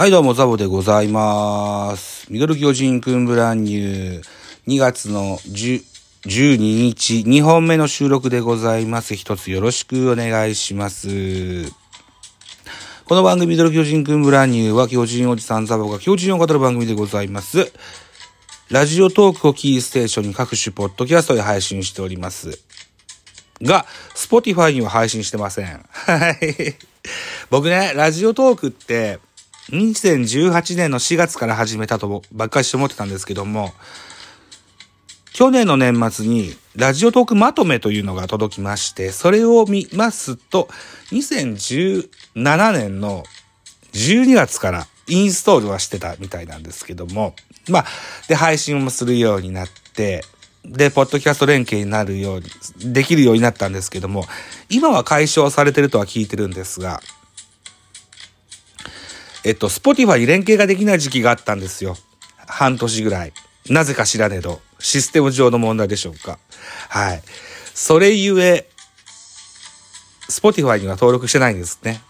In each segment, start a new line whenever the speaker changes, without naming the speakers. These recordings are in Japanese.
はい、どうも、ザボでございます。ミドル巨人くんブランニュー、2月の10 12日、2本目の収録でございます。一つよろしくお願いします。この番組、ミドル巨人くんブランニューは、巨人おじさんザボが巨人を語る番組でございます。ラジオトークをキーステーションに各種ポッドキャストで配信しております。が、Spotify には配信してません。はい。僕ね、ラジオトークって、2018年の4月から始めたとばっかりして思ってたんですけども、去年の年末にラジオトークまとめというのが届きまして、それを見ますと、2017年の12月からインストールはしてたみたいなんですけども、まあ、で、配信もするようになって、で、ポッドキャスト連携になるように、できるようになったんですけども、今は解消されてるとは聞いてるんですが、えっと、Spotify に連携ができない時期があったんですよ。半年ぐらい。なぜか知らねえど、システム上の問題でしょうか。はい。それゆえ、Spotify には登録してないんですね。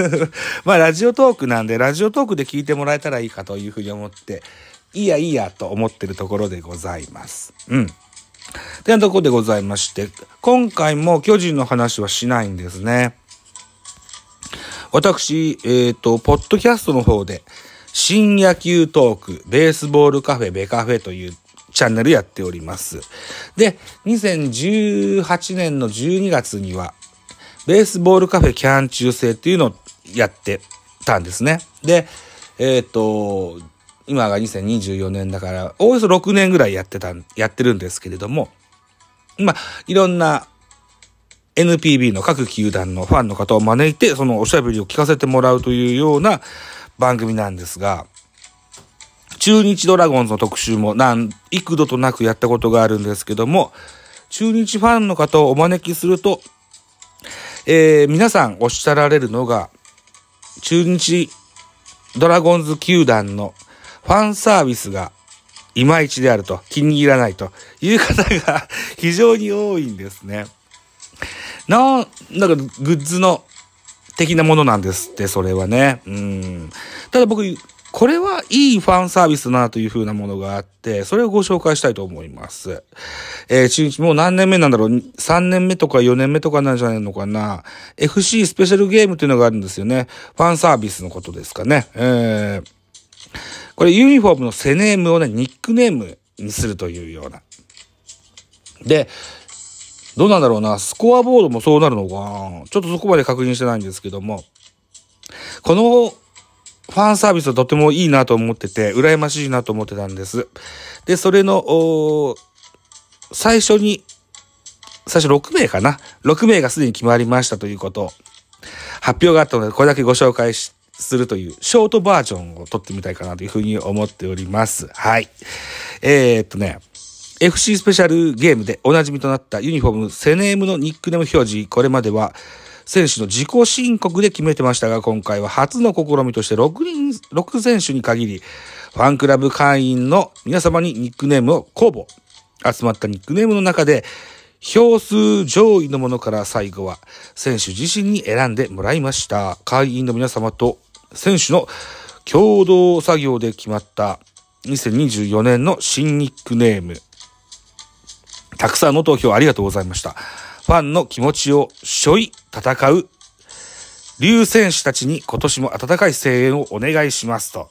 まあ、ラジオトークなんで、ラジオトークで聞いてもらえたらいいかというふうに思って、いいやいいやと思ってるところでございます。うん。てなところでございまして、今回も巨人の話はしないんですね。私、えっ、と、ポッドキャストの方で、新野球トーク、ベースボールカフェ、ベカフェというチャンネルやっております。で、2018年の12月には、ベースボールカフェキャン中制っていうのをやってたんですね。で、えっ、と、今が2024年だから、おおよそ6年ぐらいやってた、やってるんですけれども、まあ、いろんな NPB の各球団のファンの方を招いて、そのおしゃべりを聞かせてもらうというような番組なんですが、中日ドラゴンズの特集も何、幾度となくやったことがあるんですけども、中日ファンの方をお招きすると、えー皆さんおっしゃられるのが、中日ドラゴンズ球団のファンサービスがいまいちであると、気に入らないという方が 非常に多いんですね。な、なんかグッズの的なものなんですって、それはね。うん。ただ僕、これはいいファンサービスだなというふうなものがあって、それをご紹介したいと思います。えー、中日もう何年目なんだろう ?3 年目とか4年目とかなんじゃないのかな ?FC スペシャルゲームっていうのがあるんですよね。ファンサービスのことですかね。えー、これユニフォームの背ネームをね、ニックネームにするというような。で、どうなんだろうな、スコアボードもそうなるのかなちょっとそこまで確認してないんですけども、このファンサービスはとてもいいなと思ってて、羨ましいなと思ってたんです。で、それの、最初に、最初6名かな ?6 名がすでに決まりましたということ発表があったので、これだけご紹介するというショートバージョンを撮ってみたいかなというふうに思っております。はい。えー、っとね、FC スペシャルゲームでおなじみとなったユニフォーム、セネームのニックネーム表示、これまでは選手の自己申告で決めてましたが、今回は初の試みとして6人、6選手に限り、ファンクラブ会員の皆様にニックネームを公募。集まったニックネームの中で、票数上位のものから最後は選手自身に選んでもらいました。会員の皆様と選手の共同作業で決まった2024年の新ニックネーム。たくさんの投票ありがとうございました。ファンの気持ちを背負い戦う、竜選手たちに今年も温かい声援をお願いしますと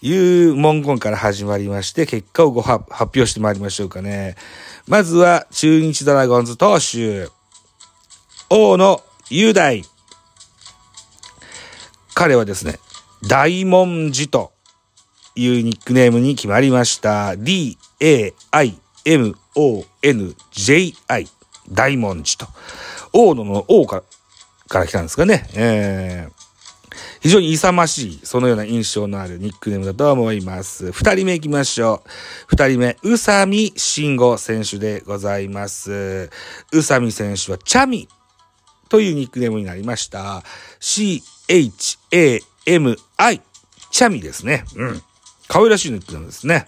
いう文言から始まりまして、結果をご発表してまいりましょうかね。まずは中日ドラゴンズ投手、大野雄大。彼はですね、大文字というニックネームに決まりました。D, A, I, M, D-A-I-M-O-N-J-I 大文字と。大野の王からから来たんですかね。えー非常に勇ましい、そのような印象のあるニックネームだと思います。二人目行きましょう。二人目、宇佐美慎吾選手でございます。宇佐美選手はチャミというニックネームになりました。C-H-A-M-I チャミですね。うん。可愛らしいニックネームですね。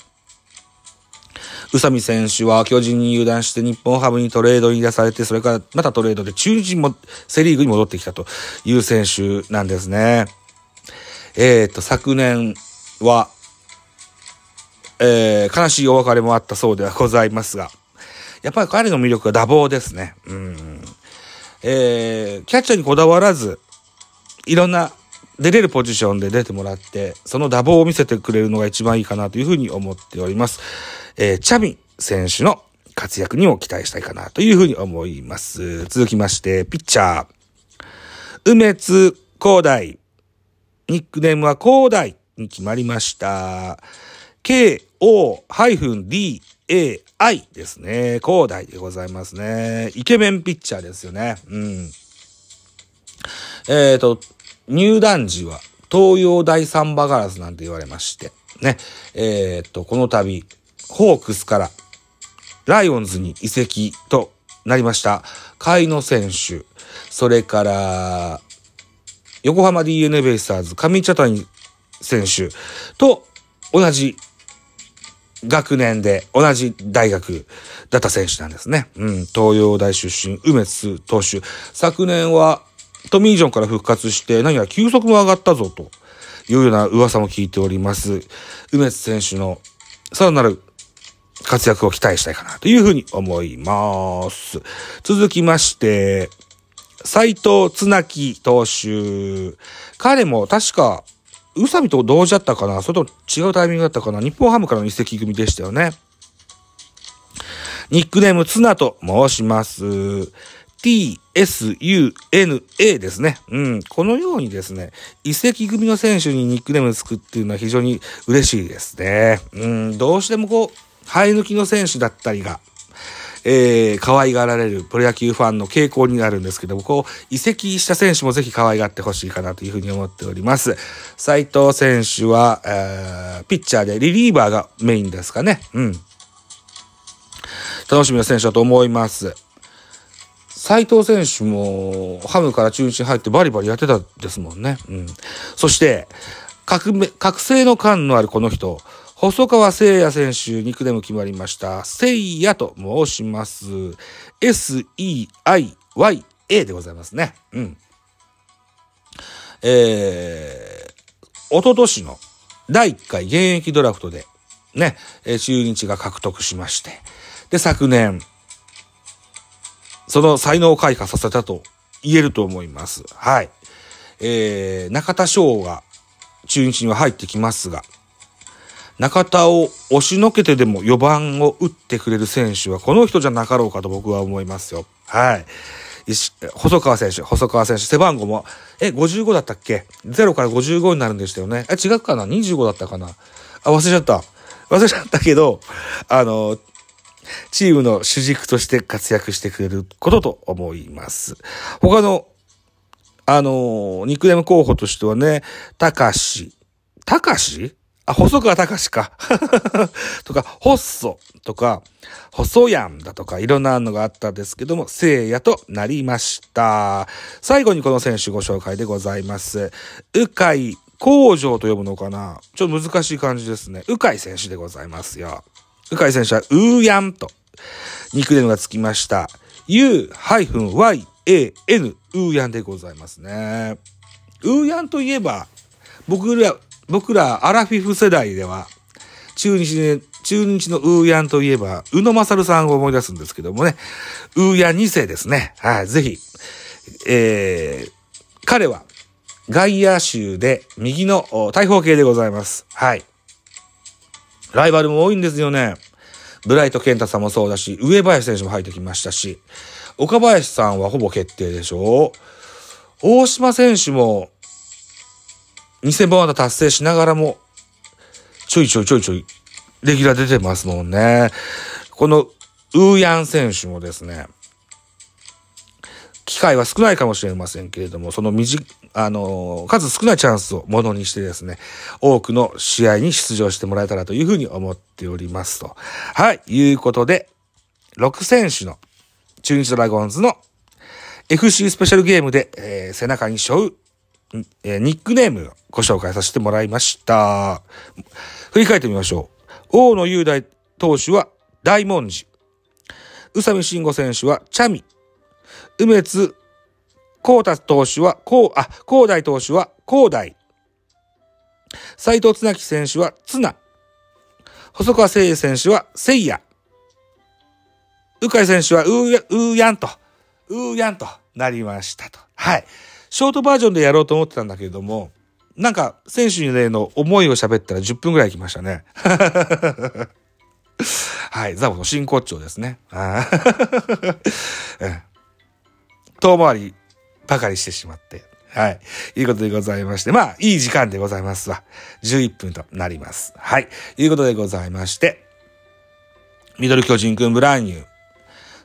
宇佐美選手は巨人に入団して日本ハムにトレードに出されて、それからまたトレードで中日もセリーグに戻ってきたという選手なんですね。えっ、と、昨年は、えー、悲しいお別れもあったそうではございますが、やっぱり彼の魅力は打棒ですね。うん。えー、キャッチャーにこだわらず、いろんな出れるポジションで出てもらって、その打棒を見せてくれるのが一番いいかなというふうに思っております。えー、チャミ選手の活躍にも期待したいかなというふうに思います。続きまして、ピッチャー。梅津広大。ニックネームは広大に決まりました。K-O-D-A-I ですね。広大でございますね。イケメンピッチャーですよね。うん。えっ、ー、と、入団時は東洋大サンバガラスなんて言われまして、ね。えっ、ー、と、この度、ホークスからライオンズに移籍となりました。海野選手、それから、横浜 DNA ベイスターズ、上茶谷選手と同じ学年で同じ大学だった選手なんですね。うん、東洋大出身、梅津投手。昨年はトミージョンから復活して、何や球速も上がったぞというような噂も聞いております。梅津選手のさらなる活躍を期待したいかなというふうに思います。続きまして、斎藤綱木投手。彼も確か、宇佐美と同時だったかな？それと違うタイミングだったかな？日本ハムからの移籍組でしたよね。ニックネームツナと申します。t-s-u-n-a ですね。うん。このようにですね、移籍組の選手にニックネームつくっていうのは非常に嬉しいですね。うん。どうしてもこう、生え抜きの選手だったりが、えー、可愛がられるプロ野球ファンの傾向になるんですけども、こう、移籍した選手もぜひ可愛がってほしいかなというふうに思っております。斉藤選手は、えー、ピッチャーでリリーバーがメインですかね。うん。楽しみな選手だと思います。斉藤選手もハムから中日に入ってバリバリやってたですもんね。うん。そして、覚覚醒の感のあるこの人、細川聖也選手、ニックネーム決まりました。聖也と申します。S-E-I-Y-A でございますね。うん。えー、おととしの第1回現役ドラフトで、ね、中日が獲得しまして、で、昨年、その才能を開花させたと言えると思います。はい。えー、中田翔が中日には入ってきますが、中田を押しのけてでも4番を打ってくれる選手はこの人じゃなかろうかと僕は思いますよ。はい。細川選手、細川選手、背番号も、え、55だったっけ ?0 から55になるんでしたよね。え、違うかな ?25 だったかな？あ、忘れちゃった。忘れちゃったけど、あの、チームの主軸として活躍してくれることと思います。他の、あの、ニックネーム候補としてはね、たかし、たかし？あ、細川隆か。とか、ホッソとか、細やんだとか、いろんなのがあったんですけども、聖夜となりました。最後にこの選手ご紹介でございます。うかい工場と呼ぶのかな？ちょっと難しい感じですね。うかい選手でございますよ。うかい選手は、うーやんと、ニックネームがつきました。u-y-a-n、うーやんでございますね。うーやんといえば、僕ら、僕らアラフィフ世代では、中日で、中日のウーヤンといえば、宇野正さんを思い出すんですけどもね、ウーヤン2世ですね。はい、ぜひ、えー、彼は外野手で右の大砲系でございます。はい。ライバルも多いんですよね。ブライト健太さんもそうだし、上林選手も入ってきましたし、岡林さんはほぼ決定でしょう。大島選手も2000本安打達成しながらも、ちょいちょいちょいちょい、レギュラー出てますもんね。この、ウーヤン選手もですね、機会は少ないかもしれませんけれども、その短、あの、数少ないチャンスをものにしてですね、多くの試合に出場してもらえたらというふうに思っておりますと。はい、いうことで、6選手の中日ドラゴンズの FC スペシャルゲームで、えー、背中に背負うえー、ニックネームご紹介させてもらいました。振り返ってみましょう。大野雄大投手は大文字。宇佐美慎吾選手はチャミ。梅津光太投手はこう、あ、光大投手は光大。斉藤綱木選手はツナ。細川誠也選手はセイヤ。鵜飼選手はウーウーヤンと、ウーヤンとなりましたと。はい。ショートバージョンでやろうと思ってたんだけれども、なんか、選手にの思いを喋ったら10分くらい来ましたね。はい、ザボの真骨頂ですね。遠回りばかりしてしまって。はい。いうことでございまして。まあ、いい時間でございますわ。11分となります。はい。いうことでございまして。ミドル巨人くんブランニュー。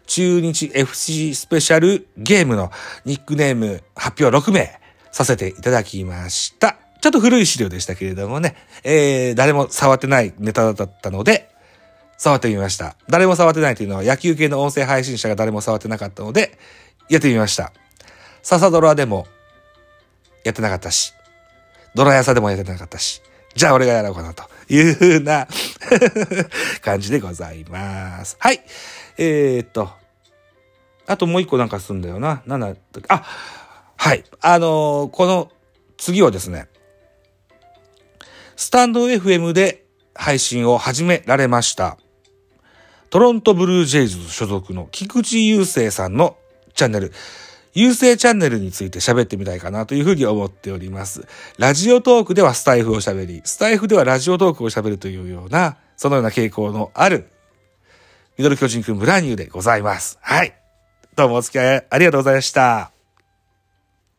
中日 FC スペシャルゲームのニックネーム発表6名させていただきました。ちょっと古い資料でしたけれどもね、えー、誰も触ってないネタだったので、触ってみました。誰も触ってないというのは野球系の音声配信者が誰も触ってなかったので、やってみました。笹ドラでもやってなかったし、ドラ屋さでもやってなかったし、じゃあ俺がやろうかなというふうな 感じでございます。はい。えー、っと、あともう一個なんかすんだよな。なんだあ、はい。あのー、この次はですね、スタンド FM で配信を始められました。トロントブルージェイズ所属の菊池雄星さんのチャンネル、優勢チャンネルについて喋ってみたいかなというふうに思っております。ラジオトークではスタイフを喋り、スタイフではラジオトークを喋るというような、そのような傾向のある、ミドル巨人くんブランニューでございます。はい。どうもお付き合いありがとうございました。